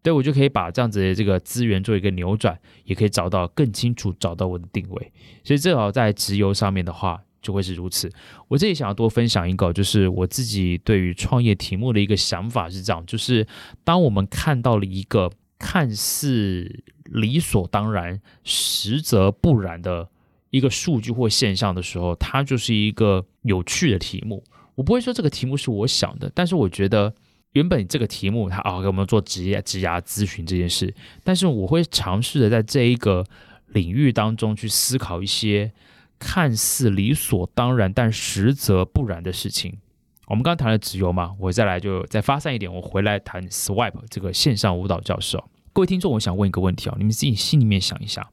对我就可以把这样子的这个资源做一个扭转，也可以找到更清楚找到我的定位。所以正好在直邮上面的话，就会是如此。我这里想要多分享一个，就是我自己对于创业题目的一个想法是这样：就是当我们看到了一个看似理所当然，实则不然的一个数据或现象的时候，它就是一个有趣的题目。我不会说这个题目是我想的，但是我觉得。原本这个题目，它啊给我们做职业职涯咨询这件事，但是我会尝试着在这一个领域当中去思考一些看似理所当然但实则不然的事情。我们刚谈了直邮嘛，我再来就再发散一点，我回来谈 Swipe 这个线上舞蹈教室哦。各位听众，我想问一个问题啊，你们自己心里面想一下，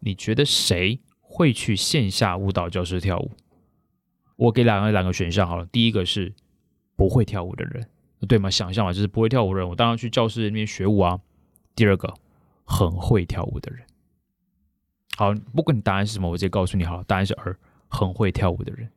你觉得谁会去线下舞蹈教室跳舞？我给两个两个选项好了，第一个是不会跳舞的人。对吗？想象嘛，就是不会跳舞的人，我当然去教室里面学舞啊。第二个，很会跳舞的人。好，不管你答案是什么，我直接告诉你好了，答案是二，很会跳舞的人。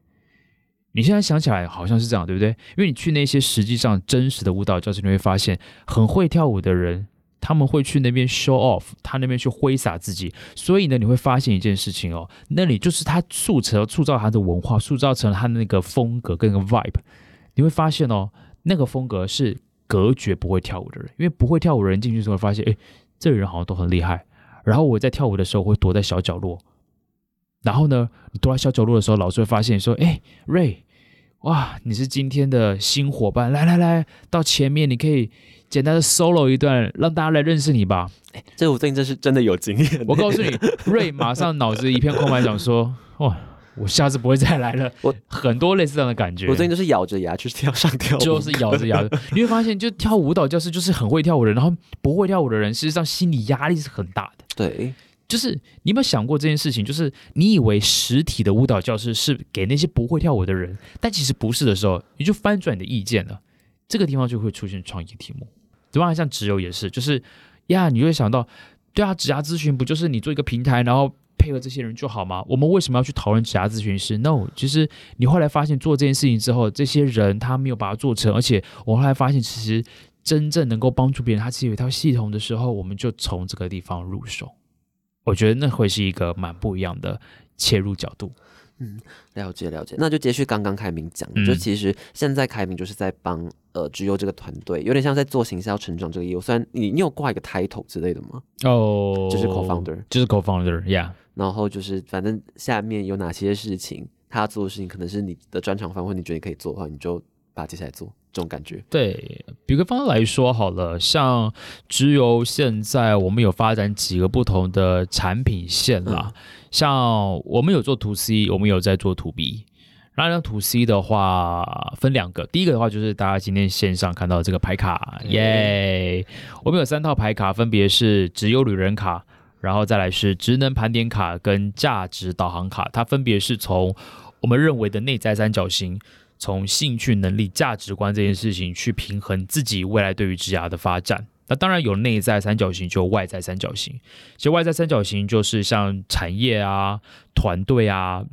你现在想起来好像是这样，对不对？因为你去那些实际上真实的舞蹈教室，你会发现，很会跳舞的人，他们会去那边 show off，他那边去挥洒自己。所以呢，你会发现一件事情哦，那里就是他塑成、塑造他的文化，塑造成他的那个风格跟个 vibe。你会发现哦。那个风格是隔绝不会跳舞的人，因为不会跳舞的人进去之后发现，哎，这个人好像都很厉害。然后我在跳舞的时候会躲在小角落，然后呢，你躲在小角落的时候，老师会发现说，哎，瑞，哇，你是今天的新伙伴，来来来到前面，你可以简单的 solo 一段，让大家来认识你吧。哎，这我最近真是真的有经验。我告诉你，瑞马上脑子一片空白，想说，哇。我下次不会再来了。我很多类似这样的感觉。我最近都是咬着牙去跳上跳，就是咬着牙。你会发现，就跳舞蹈教室就是很会跳舞的人，然后不会跳舞的人，事实上心理压力是很大的。对，就是你有没有想过这件事情？就是你以为实体的舞蹈教室是给那些不会跳舞的人，但其实不是的时候，你就翻转你的意见了。这个地方就会出现创意题目。对吧？像直邮也是，就是呀，你会想到，对啊，职涯咨询不就是你做一个平台，然后。配合这些人就好吗？我们为什么要去讨论其他咨询师？No，其实你后来发现做这件事情之后，这些人他没有把它做成，而且我后来发现，其实真正能够帮助别人，他其实有一套系统的时候，我们就从这个地方入手。我觉得那会是一个蛮不一样的切入角度。嗯，了解了解。那就接续刚刚凯明讲，就其实现在凯明就是在帮呃只有这个团队，有点像在做行销成长这个业务。虽然你你有挂一个 title 之类的吗？哦，就是 co-founder，就是 co-founder，yeah。然后就是，反正下面有哪些事情，他做的事情可能是你的专长范围，你觉得你可以做的话，你就把它接下来做，这种感觉。对，比个方来说好了，像只有现在我们有发展几个不同的产品线啦，像我们有做 to C，我们有在做 to B。然后 to C 的话分两个，第一个的话就是大家今天线上看到这个牌卡，耶，我们有三套牌卡，分别是只有旅人卡。然后再来是职能盘点卡跟价值导航卡，它分别是从我们认为的内在三角形，从兴趣、能力、价值观这件事情去平衡自己未来对于职涯的发展。那当然有内在三角形，就有外在三角形。其实外在三角形就是像产业啊、团队啊。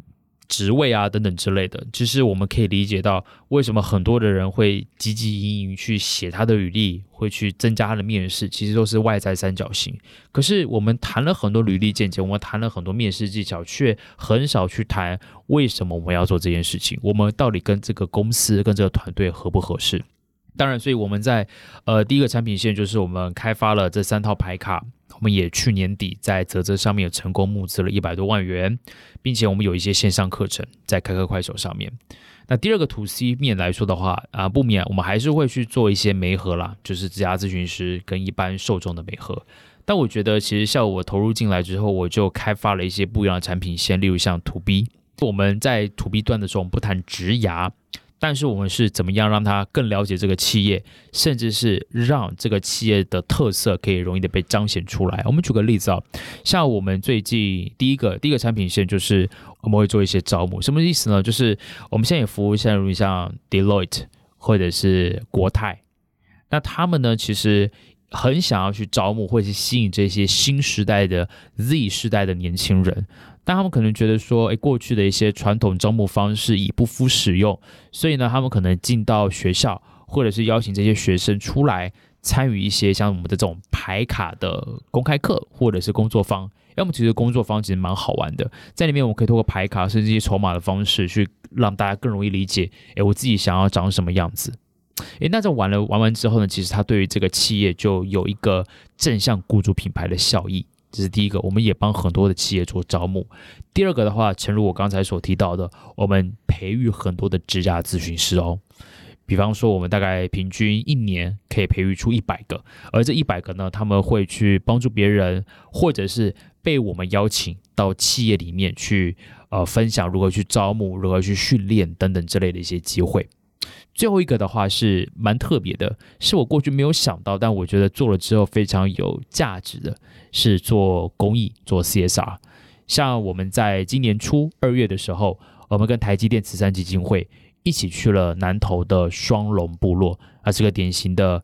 职位啊等等之类的，其实我们可以理解到为什么很多的人会积极营营去写他的履历，会去增加他的面试，其实都是外在三角形。可是我们谈了很多履历见解，我们谈了很多面试技巧，却很少去谈为什么我们要做这件事情，我们到底跟这个公司、跟这个团队合不合适？当然，所以我们在呃第一个产品线就是我们开发了这三套牌卡。我们也去年底在泽泽上面有成功募资了一百多万元，并且我们有一些线上课程在开课快手上面。那第二个 to C 面来说的话啊，不免我们还是会去做一些媒合啦，就是自家咨询师跟一般受众的媒合。但我觉得其实像我投入进来之后，我就开发了一些不一样的产品线，例如像 to B，我们在 to B 端的时候，我们不谈直涯。但是我们是怎么样让他更了解这个企业，甚至是让这个企业的特色可以容易的被彰显出来？我们举个例子啊，像我们最近第一个第一个产品线就是我们会做一些招募，什么意思呢？就是我们现在也服务像如像 Deloitte 或者是国泰，那他们呢其实很想要去招募或者是吸引这些新时代的 Z 时代的年轻人。但他们可能觉得说，诶，过去的一些传统招募方式已不敷使用，所以呢，他们可能进到学校，或者是邀请这些学生出来参与一些像我们的这种排卡的公开课，或者是工作坊。要么其实工作坊其实蛮好玩的，在里面我们可以通过排卡甚至一些筹码的方式，去让大家更容易理解，诶，我自己想要长什么样子。诶，那在玩了玩完之后呢，其实它对于这个企业就有一个正向雇主品牌的效益。这是第一个，我们也帮很多的企业做招募。第二个的话，诚如我刚才所提到的，我们培育很多的职涯咨询师哦。比方说，我们大概平均一年可以培育出一百个，而这一百个呢，他们会去帮助别人，或者是被我们邀请到企业里面去，呃，分享如何去招募、如何去训练等等之类的一些机会。最后一个的话是蛮特别的，是我过去没有想到，但我觉得做了之后非常有价值的，是做公益、做 CSR。像我们在今年初二月的时候，我们跟台积电慈善基金会一起去了南投的双龙部落，啊，是个典型的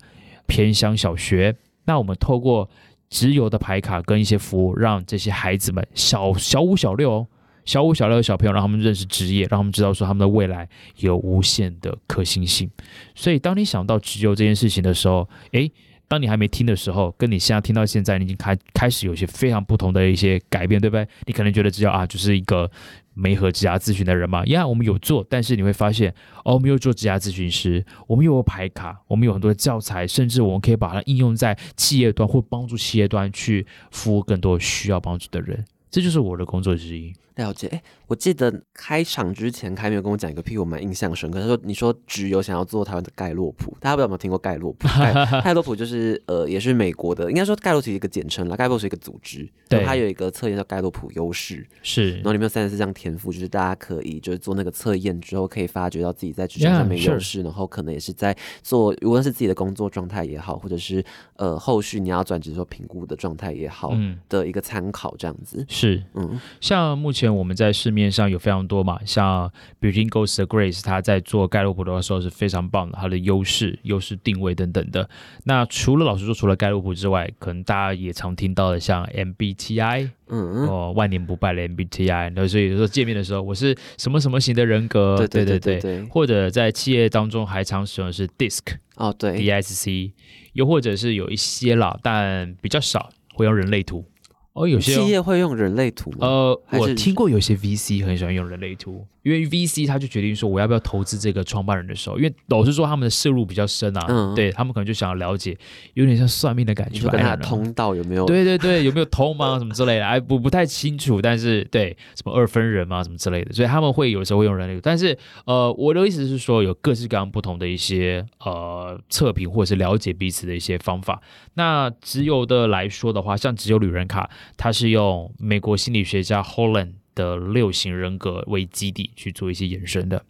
偏乡小学。那我们透过直邮的牌卡跟一些服务，让这些孩子们小小五、小六。小五、小六的小朋友，让他们认识职业，让他们知道说他们的未来有无限的可行性。所以，当你想到直邮这件事情的时候，诶，当你还没听的时候，跟你现在听到现在，你已经开开始有些非常不同的一些改变，对不对？你可能觉得直邮啊，就是一个没和职涯咨询的人嘛。呀，我们有做，但是你会发现，哦，我们有做职涯咨询师，我们又有排卡，我们有很多的教材，甚至我们可以把它应用在企业端，或帮助企业端去服务更多需要帮助的人。这就是我的工作之一。了解，哎，我记得开场之前，开有跟我讲一个屁，我蛮印象深刻。他说：“你说只有想要做台湾的盖洛普，大家不知道有没有听过盖洛普？[LAUGHS] 盖洛普就是呃，也是美国的，应该说盖洛普一个简称啦。盖洛普是一个组织，对，它有一个测验叫盖洛普优势，是，然后里面有三十四项天赋，就是大家可以就是做那个测验之后，可以发觉到自己在职场上面优势，然后可能也是在做无论是自己的工作状态也好，或者是呃后续你要转职时候评估的状态也好，的一个参考这样子。是，嗯，像目前我们在市面上有非常多嘛，像 Between Ghosts 的 Grace，他在做盖洛普的时候是非常棒的，他的优势、优势定位等等的。那除了老实说，除了盖洛普之外，可能大家也常听到的像 MBTI，嗯哦，万年不败的 MBTI。那所以说见面的时候，我是什么什么型的人格？对对对对。或者在企业当中还常使用的是 DISC，哦对，DISC，又或者是有一些啦，但比较少会用人类图。哦，有些企业会用人类图吗？呃，我听过有些 VC 很喜欢用人类图。因为 VC 他就决定说我要不要投资这个创办人的时候，因为老实说他们的摄入比较深啊，对他们可能就想要了解，有点像算命的感觉，跟他通道有没有？对对对，有没有通吗？[LAUGHS] 什么之类的？哎，不不太清楚，但是对什么二分人嘛，什么之类的，所以他们会有时候会用人类。但是呃，我的意思是说，有各式各样不同的一些呃测评或者是了解彼此的一些方法。那直邮的来说的话，像直邮旅人卡，它是用美国心理学家 Holland。的六型人格为基地去做一些延伸的。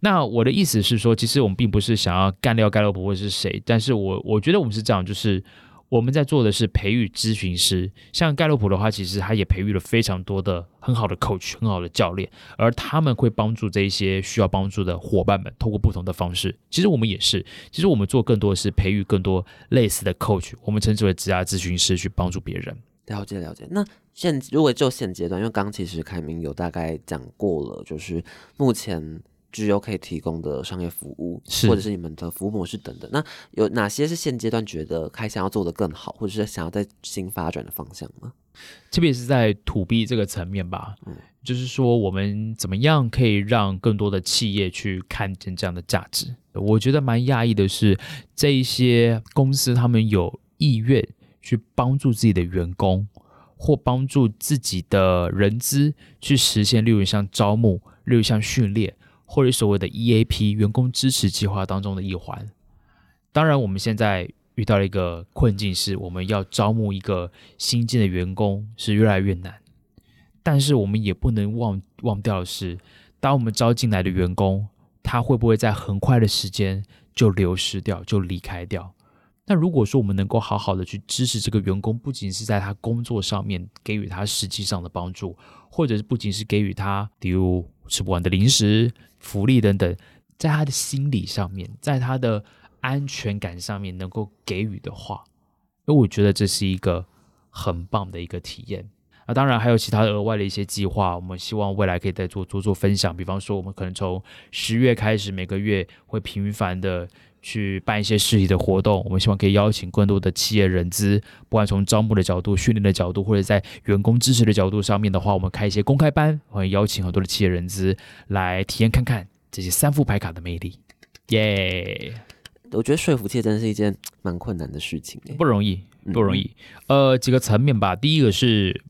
那我的意思是说，其实我们并不是想要干掉盖洛普或是谁，但是我我觉得我们是这样，就是我们在做的是培育咨询师。像盖洛普的话，其实他也培育了非常多的很好的 coach、很好的教练，而他们会帮助这一些需要帮助的伙伴们，透过不同的方式。其实我们也是，其实我们做更多的是培育更多类似的 coach，我们称之为职业咨询师，去帮助别人。了解了解，那现如果就现阶段，因为刚其实凯明有大概讲过了，就是目前只有可以提供的商业服务，或者是你们的服务模式等等，那有哪些是现阶段觉得还想要做的更好，或者是想要在新发展的方向吗？特别是在土 B 这个层面吧，嗯，就是说我们怎么样可以让更多的企业去看见这样的价值？我觉得蛮讶异的是，这一些公司他们有意愿。去帮助自己的员工，或帮助自己的人资去实现，例如像招募、例如像训练，或者所谓的 EAP 员工支持计划当中的一环。当然，我们现在遇到了一个困境，是我们要招募一个新进的员工是越来越难。但是，我们也不能忘忘掉的是，当我们招进来的员工，他会不会在很快的时间就流失掉，就离开掉？那如果说我们能够好好的去支持这个员工，不仅是在他工作上面给予他实际上的帮助，或者是不仅是给予他比如吃不完的零食、福利等等，在他的心理上面，在他的安全感上面能够给予的话，因为我觉得这是一个很棒的一个体验。那，当然还有其他额外的一些计划，我们希望未来可以再做做做分享。比方说，我们可能从十月开始，每个月会频繁的去办一些实体的活动。我们希望可以邀请更多的企业人资，不管从招募的角度、训练的角度，或者在员工支持的角度上面的话，我们开一些公开班，会邀请很多的企业人资来体验看看这些三副牌卡的魅力。耶，我觉得说服企业真的是一件蛮困难的事情，不容易，不容易。呃，几个层面吧。第一个是。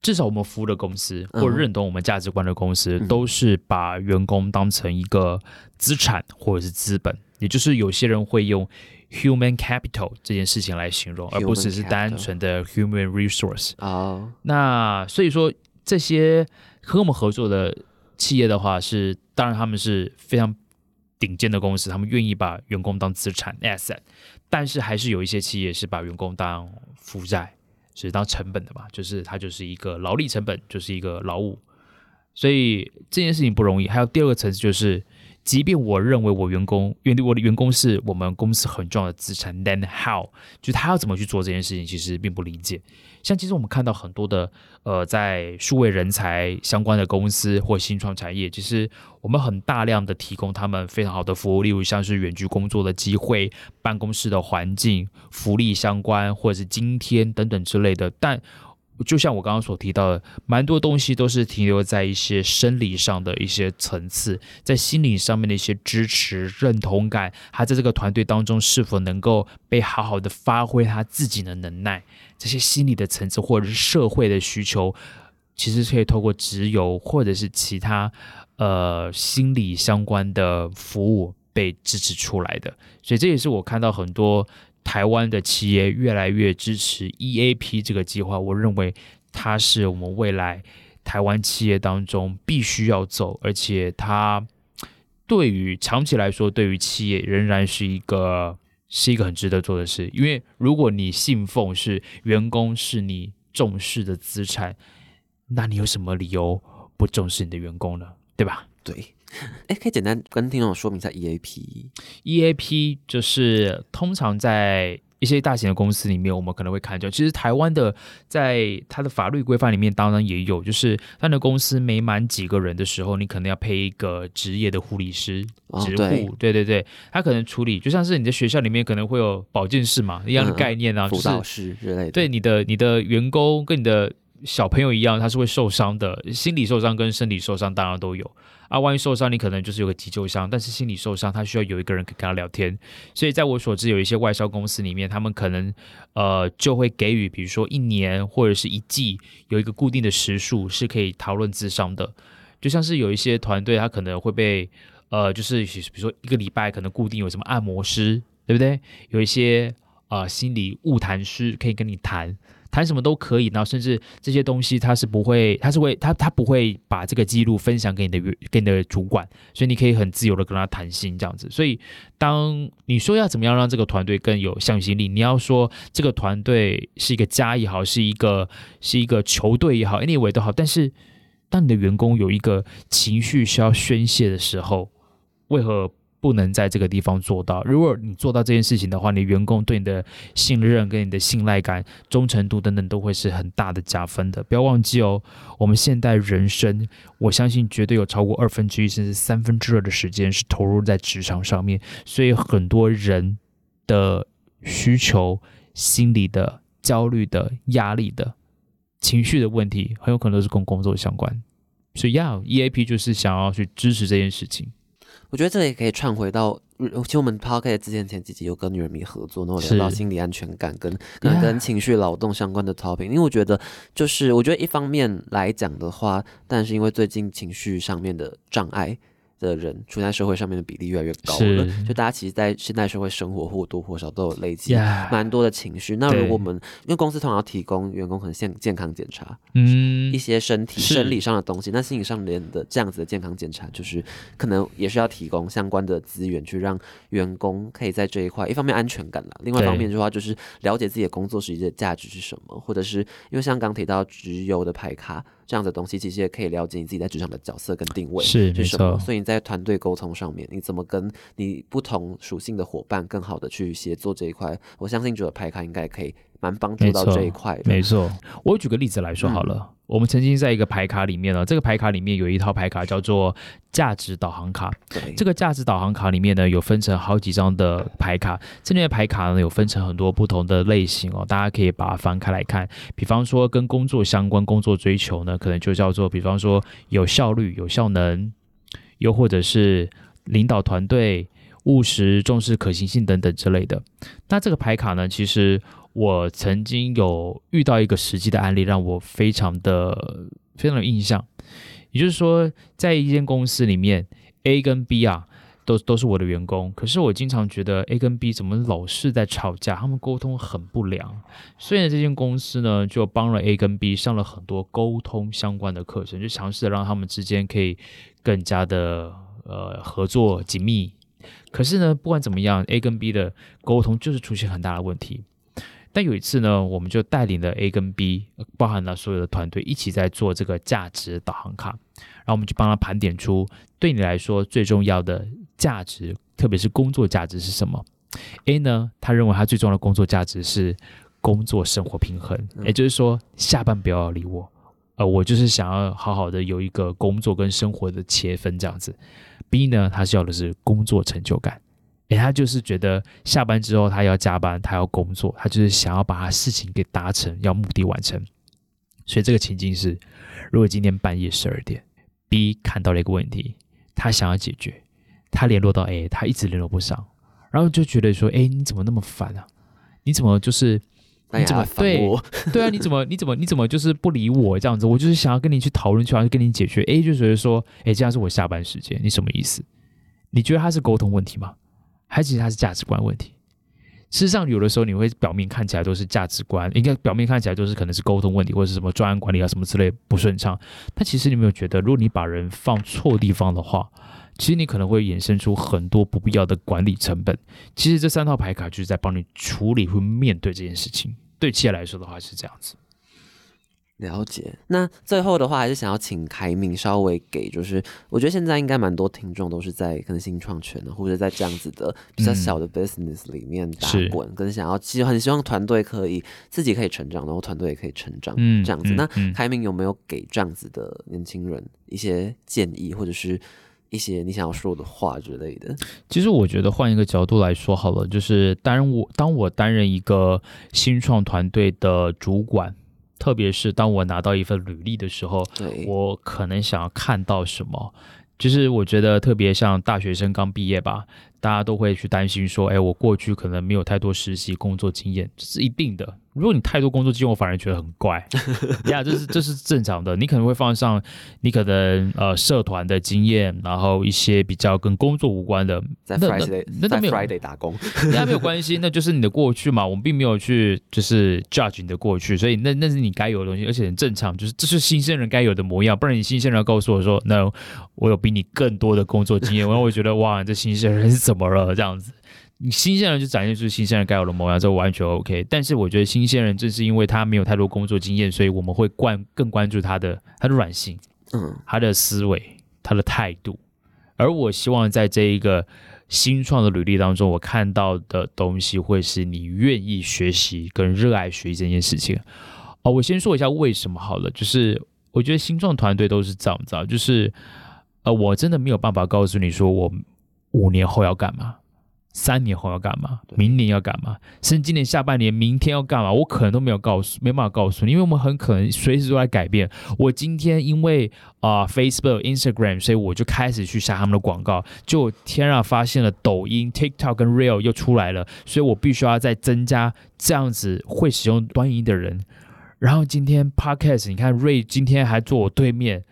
至少我们服务的公司或者认同我们价值观的公司，都是把员工当成一个资产或者是资本，也就是有些人会用 human capital 这件事情来形容，而不只是单纯的 human resource 哦。那所以说，这些和我们合作的企业的话，是当然他们是非常顶尖的公司，他们愿意把员工当资产 asset，但是还是有一些企业是把员工当负债。是当成本的嘛，就是它就是一个劳力成本，就是一个劳务，所以这件事情不容易。还有第二个层次就是，即便我认为我员工，因为我的员工是我们公司很重要的资产，then how？就他要怎么去做这件事情，其实并不理解。像其实我们看到很多的呃，在数位人才相关的公司或新创产业，其实我们很大量的提供他们非常好的服务，例如像是远距工作的机会、办公室的环境、福利相关或者是津贴等等之类的。但就像我刚刚所提到的，蛮多东西都是停留在一些生理上的一些层次，在心理上面的一些支持、认同感，他在这个团队当中是否能够被好好的发挥他自己的能耐，这些心理的层次或者是社会的需求，其实可以透过直邮或者是其他呃心理相关的服务被支持出来的。所以这也是我看到很多。台湾的企业越来越支持 EAP 这个计划，我认为它是我们未来台湾企业当中必须要走，而且它对于长期来说，对于企业仍然是一个是一个很值得做的事。因为如果你信奉是员工是你重视的资产，那你有什么理由不重视你的员工呢？对吧？对。哎，可以简单跟听众说明一下 EAP。EAP 就是通常在一些大型的公司里面，我们可能会看到，其实台湾的在它的法律规范里面，当然也有，就是他的公司没满几个人的时候，你可能要配一个职业的护理师、职护，对对对，他可能处理，就像是你在学校里面可能会有保健室嘛一样的概念啊，辅导师之类的。对你的你的员工跟你的小朋友一样，他是会受伤的，心理受伤跟身体受伤当然都有。啊，万一受伤，你可能就是有个急救箱，但是心理受伤，他需要有一个人可以跟他聊天。所以，在我所知，有一些外销公司里面，他们可能呃就会给予，比如说一年或者是一季，有一个固定的时数是可以讨论智商的。就像是有一些团队，他可能会被呃，就是比如说一个礼拜可能固定有什么按摩师，对不对？有一些啊心理物谈师可以跟你谈。谈什么都可以，然后甚至这些东西他是不会，他是会他他不会把这个记录分享给你的给你的主管，所以你可以很自由的跟他谈心这样子。所以当你说要怎么样让这个团队更有向心力，你要说这个团队是一个家也好，是一个是一个球队也好，anyway 都好，但是当你的员工有一个情绪需要宣泄的时候，为何？不能在这个地方做到。如果你做到这件事情的话，你员工对你的信任、跟你的信赖感、忠诚度等等，都会是很大的加分的。不要忘记哦，我们现代人生，我相信绝对有超过二分之一甚至三分之二的时间是投入在职场上面。所以很多人的需求、心理的焦虑的压力的情绪的问题，很有可能都是跟工作相关。所以要 EAP 就是想要去支持这件事情。我觉得这也可以串回到，其实我们 e t 之前前几集有跟女人迷合作，然后聊到心理安全感跟跟跟情绪劳动相关的 topic。因为我觉得，就是我觉得一方面来讲的话，但是因为最近情绪上面的障碍。的人处在社会上面的比例越来越高了，就大家其实，在现代社会生活或多或少都有累积蛮多的情绪。那如果我们因为公司通常要提供员工很健健康检查，嗯，一些身体生理上的东西，那心理上面的这样子的健康检查，就是可能也是要提供相关的资源，去让员工可以在这一块，一方面安全感啦，另外一方面的话就是了解自己的工作实际的价值是什么，或者是因为像刚提到直邮的牌卡。这样的东西其实也可以了解你自己在职场的角色跟定位是什么，所以你在团队沟通上面，你怎么跟你不同属性的伙伴更好的去协作这一块，我相信这个牌卡应该可以蛮帮助到这一块的。没错，我举个例子来说好了。我们曾经在一个牌卡里面呢，这个牌卡里面有一套牌卡叫做价值导航卡。这个价值导航卡里面呢，有分成好几张的牌卡，这类的牌卡呢有分成很多不同的类型哦，大家可以把它翻开来看。比方说跟工作相关、工作追求呢，可能就叫做，比方说有效率、有效能，又或者是领导团队、务实、重视可行性等等之类的。那这个牌卡呢，其实我曾经有遇到一个实际的案例，让我非常的非常有印象。也就是说，在一间公司里面，A 跟 B 啊，都都是我的员工，可是我经常觉得 A 跟 B 怎么老是在吵架，他们沟通很不良。所以呢，这间公司呢就帮了 A 跟 B 上了很多沟通相关的课程，就尝试着让他们之间可以更加的呃合作紧密。可是呢，不管怎么样，A 跟 B 的沟通就是出现很大的问题。但有一次呢，我们就带领了 A 跟 B，呃包含了所有的团队一起在做这个价值导航卡，然后我们就帮他盘点出对你来说最重要的价值，特别是工作价值是什么。A 呢，他认为他最重要的工作价值是工作生活平衡，也就是说下班不要理我，呃，我就是想要好好的有一个工作跟生活的切分这样子。B 呢，他是要的是工作成就感。诶，他就是觉得下班之后他要加班，他要工作，他就是想要把他事情给达成，要目的完成。所以这个情境是，如果今天半夜十二点，B 看到了一个问题，他想要解决，他联络到 A，他一直联络不上，然后就觉得说，哎，你怎么那么烦啊？你怎么就是你怎么反我？对啊？你怎么你怎么你怎么就是不理我这样子？我就是想要跟你去讨论，想要跟你解决。A 就觉得说，哎，这样是我下班时间，你什么意思？你觉得他是沟通问题吗？还其实它是价值观问题？事实上，有的时候你会表面看起来都是价值观，应该表面看起来都是可能是沟通问题，或者是什么专案管理啊什么之类不顺畅。但其实你有没有觉得，如果你把人放错地方的话，其实你可能会衍生出很多不必要的管理成本。其实这三套牌卡就是在帮你处理或面对这件事情。对企业来说的话是这样子。了解。那最后的话，还是想要请凯敏稍微给，就是我觉得现在应该蛮多听众都是在可能新创圈的，或者在这样子的比较小的 business 里面打是滚，跟想要其实很希望团队可以自己可以成长，然后团队也可以成长，嗯这样子。那凯敏有没有给这样子的年轻人一些建议，或者是一些你想要说的话之类的？其实我觉得换一个角度来说好了，就是当我当我担任一个新创团队的主管，特别是当我拿到一份履历的时候，我可能想要看到什么？就是我觉得特别像大学生刚毕业吧，大家都会去担心说，哎，我过去可能没有太多实习工作经验，这是一定的。如果你太多工作经验，我反而觉得很怪。[LAUGHS] 呀，这是这是正常的。你可能会放上你可能呃社团的经验，然后一些比较跟工作无关的，在那那没有 Friday 打工，那没有关系，那就是你的过去嘛。我们并没有去就是 judge 你的过去，所以那那是你该有的东西，而且很正常，就是这是新鲜人该有的模样。不然你新鲜人要告诉我说，no，我有比你更多的工作经验，然后我觉得哇，这新鲜人是怎么了这样子？你新鲜人就展现出新鲜人该有的模样，这完全 OK。但是我觉得新鲜人正是因为他没有太多工作经验，所以我们会关更关注他的他的软性。嗯，他的思维、他的态度，而我希望在这一个新创的履历当中，我看到的东西会是你愿意学习跟热爱学习这件事情。哦，我先说一下为什么好了，就是我觉得新创团队都是这样子啊，就是呃，我真的没有办法告诉你说我五年后要干嘛。三年后要干嘛？明年要干嘛？甚至今年下半年、明天要干嘛？我可能都没有告诉，没办法告诉你，因为我们很可能随时都在改变。我今天因为啊、Facebook、Instagram，所以我就开始去下他们的广告。就天啊，发现了抖音、TikTok 跟 Real 又出来了，所以我必须要再增加这样子会使用短影音的人。然后今天 Podcast，你看 Ray 今天还坐我对面，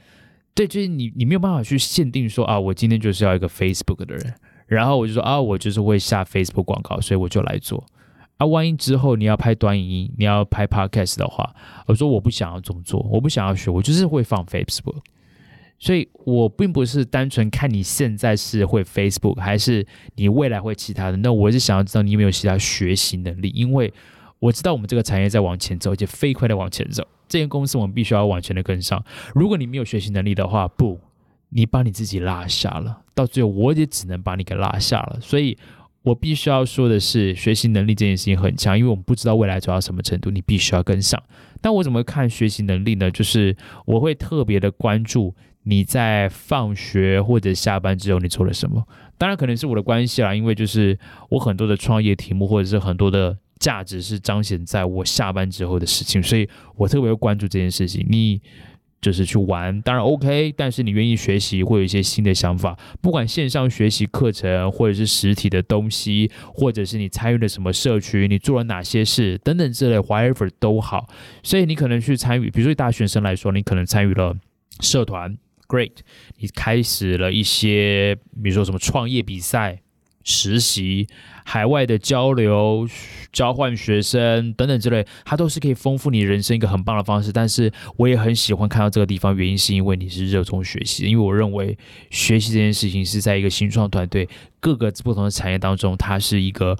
对，就是你你没有办法去限定说啊，我今天就是要一个 Facebook 的人。然后我就说啊，我就是会下 Facebook 广告，所以我就来做。啊，万一之后你要拍短影音，你要拍 Podcast 的话，我说我不想要这么做，我不想要学，我就是会放 Facebook。所以我并不是单纯看你现在是会 Facebook，还是你未来会其他的。那我是想要知道你有没有其他学习能力，因为我知道我们这个产业在往前走，而且飞快的往前走。这间公司我们必须要往前的跟上。如果你没有学习能力的话，不，你把你自己拉下了，到最后我也只能把你给拉下了。所以我必须要说的是，学习能力这件事情很强，因为我们不知道未来走到什么程度，你必须要跟上。但我怎么看学习能力呢？就是我会特别的关注你在放学或者下班之后你做了什么。当然可能是我的关系啦，因为就是我很多的创业题目或者是很多的价值是彰显在我下班之后的事情，所以我特别关注这件事情。你。就是去玩，当然 OK，但是你愿意学习，会有一些新的想法，不管线上学习课程，或者是实体的东西，或者是你参与了什么社区，你做了哪些事等等之类，whatever 都好。所以你可能去参与，比如说大学生来说，你可能参与了社团，great，你开始了一些，比如说什么创业比赛。实习、海外的交流、交换学生等等之类，它都是可以丰富你人生一个很棒的方式。但是我也很喜欢看到这个地方，原因是因为你是热衷学习，因为我认为学习这件事情是在一个新创团队各个不同的产业当中，它是一个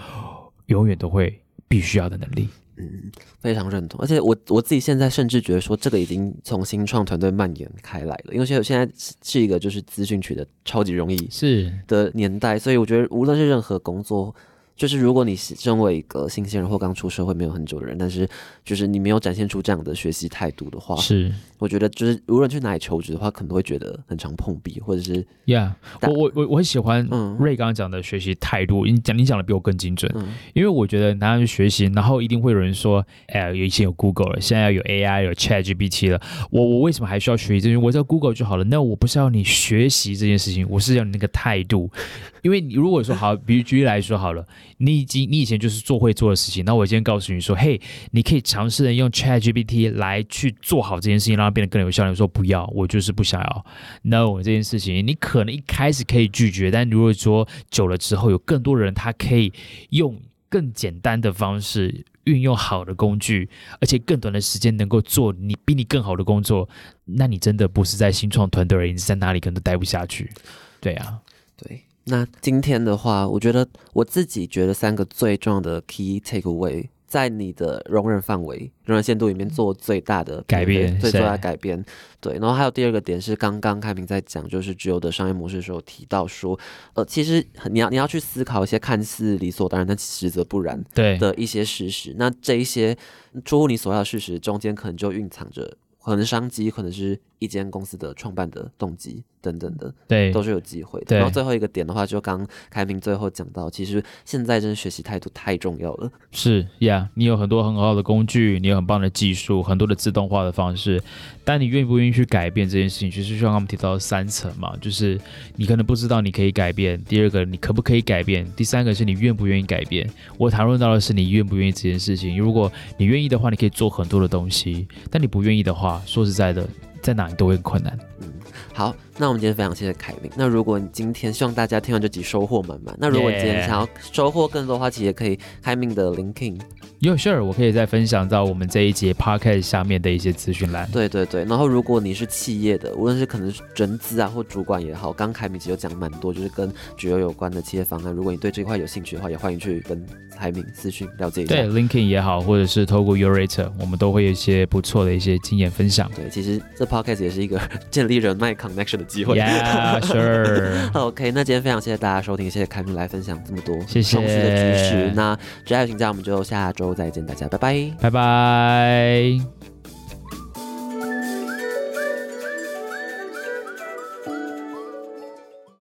永远都会必须要的能力。嗯，非常认同，而且我我自己现在甚至觉得说，这个已经从新创团队蔓延开来了，因为现在现在是一个就是资讯取得超级容易是的年代，所以我觉得无论是任何工作。就是如果你是身为一个新鲜人或刚出社会没有很久的人，但是就是你没有展现出这样的学习态度的话，是。我觉得就是无论去哪里求职的话，可能都会觉得很常碰壁，或者是，Yeah，我我我我很喜欢瑞刚刚讲的学习态度，你讲你讲的比我更精准，因为我觉得拿去学习，然后一定会有人说，哎，以前有 Google 了，现在要有 AI 有 ChatGPT 了，我我为什么还需要学习这些？我在 Google 就好了。那我不是要你学习这件事情，我是要你那个态度，因为你如果说好，比如举例来说好了。你已经，你以前就是做会做的事情。那我今天告诉你说，嘿，你可以尝试的用 ChatGPT 来去做好这件事情，让它变得更有效率。说不要，我就是不想要。No，这件事情你可能一开始可以拒绝，但如果说久了之后，有更多人他可以用更简单的方式运用好的工具，而且更短的时间能够做你比你更好的工作，那你真的不是在新创团队而已，你在哪里可能都待不下去。对啊，对。那今天的话，我觉得我自己觉得三个最重要的 key take away，在你的容忍范围、容忍限度里面做最大的改变，最大的改变。对，然后还有第二个点是，刚刚开明在讲就是只有的商业模式的时候提到说，呃，其实你要你要去思考一些看似理所当然，但实则不然的一些事实。那这一些出乎你所料的事实中间，可能就蕴藏着可能商机，可能是一间公司的创办的动机。等等的，对，都是有机会的。然后最后一个点的话，就刚开明最后讲到，其实现在真的学习态度太重要了。是呀，你有很多很好的工具，你有很棒的技术，很多的自动化的方式，但你愿不愿意去改变这件事情，其实就像他们提到三层嘛，就是你可能不知道你可以改变，第二个你可不可以改变，第三个是你愿不愿意改变。我谈论到的是你愿不愿意这件事情。如果你愿意的话，你可以做很多的东西；但你不愿意的话，说实在的，在哪里都会很困难。嗯，好。那我们今天非常谢谢凯明。那如果你今天希望大家听完这集收获满满，那如果你今天想要收获更多的话，其实也可以开明的 linking。有 sure，我可以再分享到我们这一节 podcast 下面的一些资讯栏。对对对，然后如果你是企业的，无论是可能是人资啊或主管也好，刚凯明其实有讲蛮多，就是跟旅游有关的企业方案。如果你对这块有兴趣的话，也欢迎去跟凯明私讯了解一下。对，linking 也好，或者是透过 Urator，我们都会有一些不错的一些经验分享。对，其实这 podcast 也是一个 [LAUGHS] 建立人脉 connection 的机会。Yeah, sure. [LAUGHS] OK，那今天非常谢谢大家收听，谢谢凯明来分享这么多谢谢的知识。那只要有请假，我们就下周。再见，大家，拜拜，拜拜。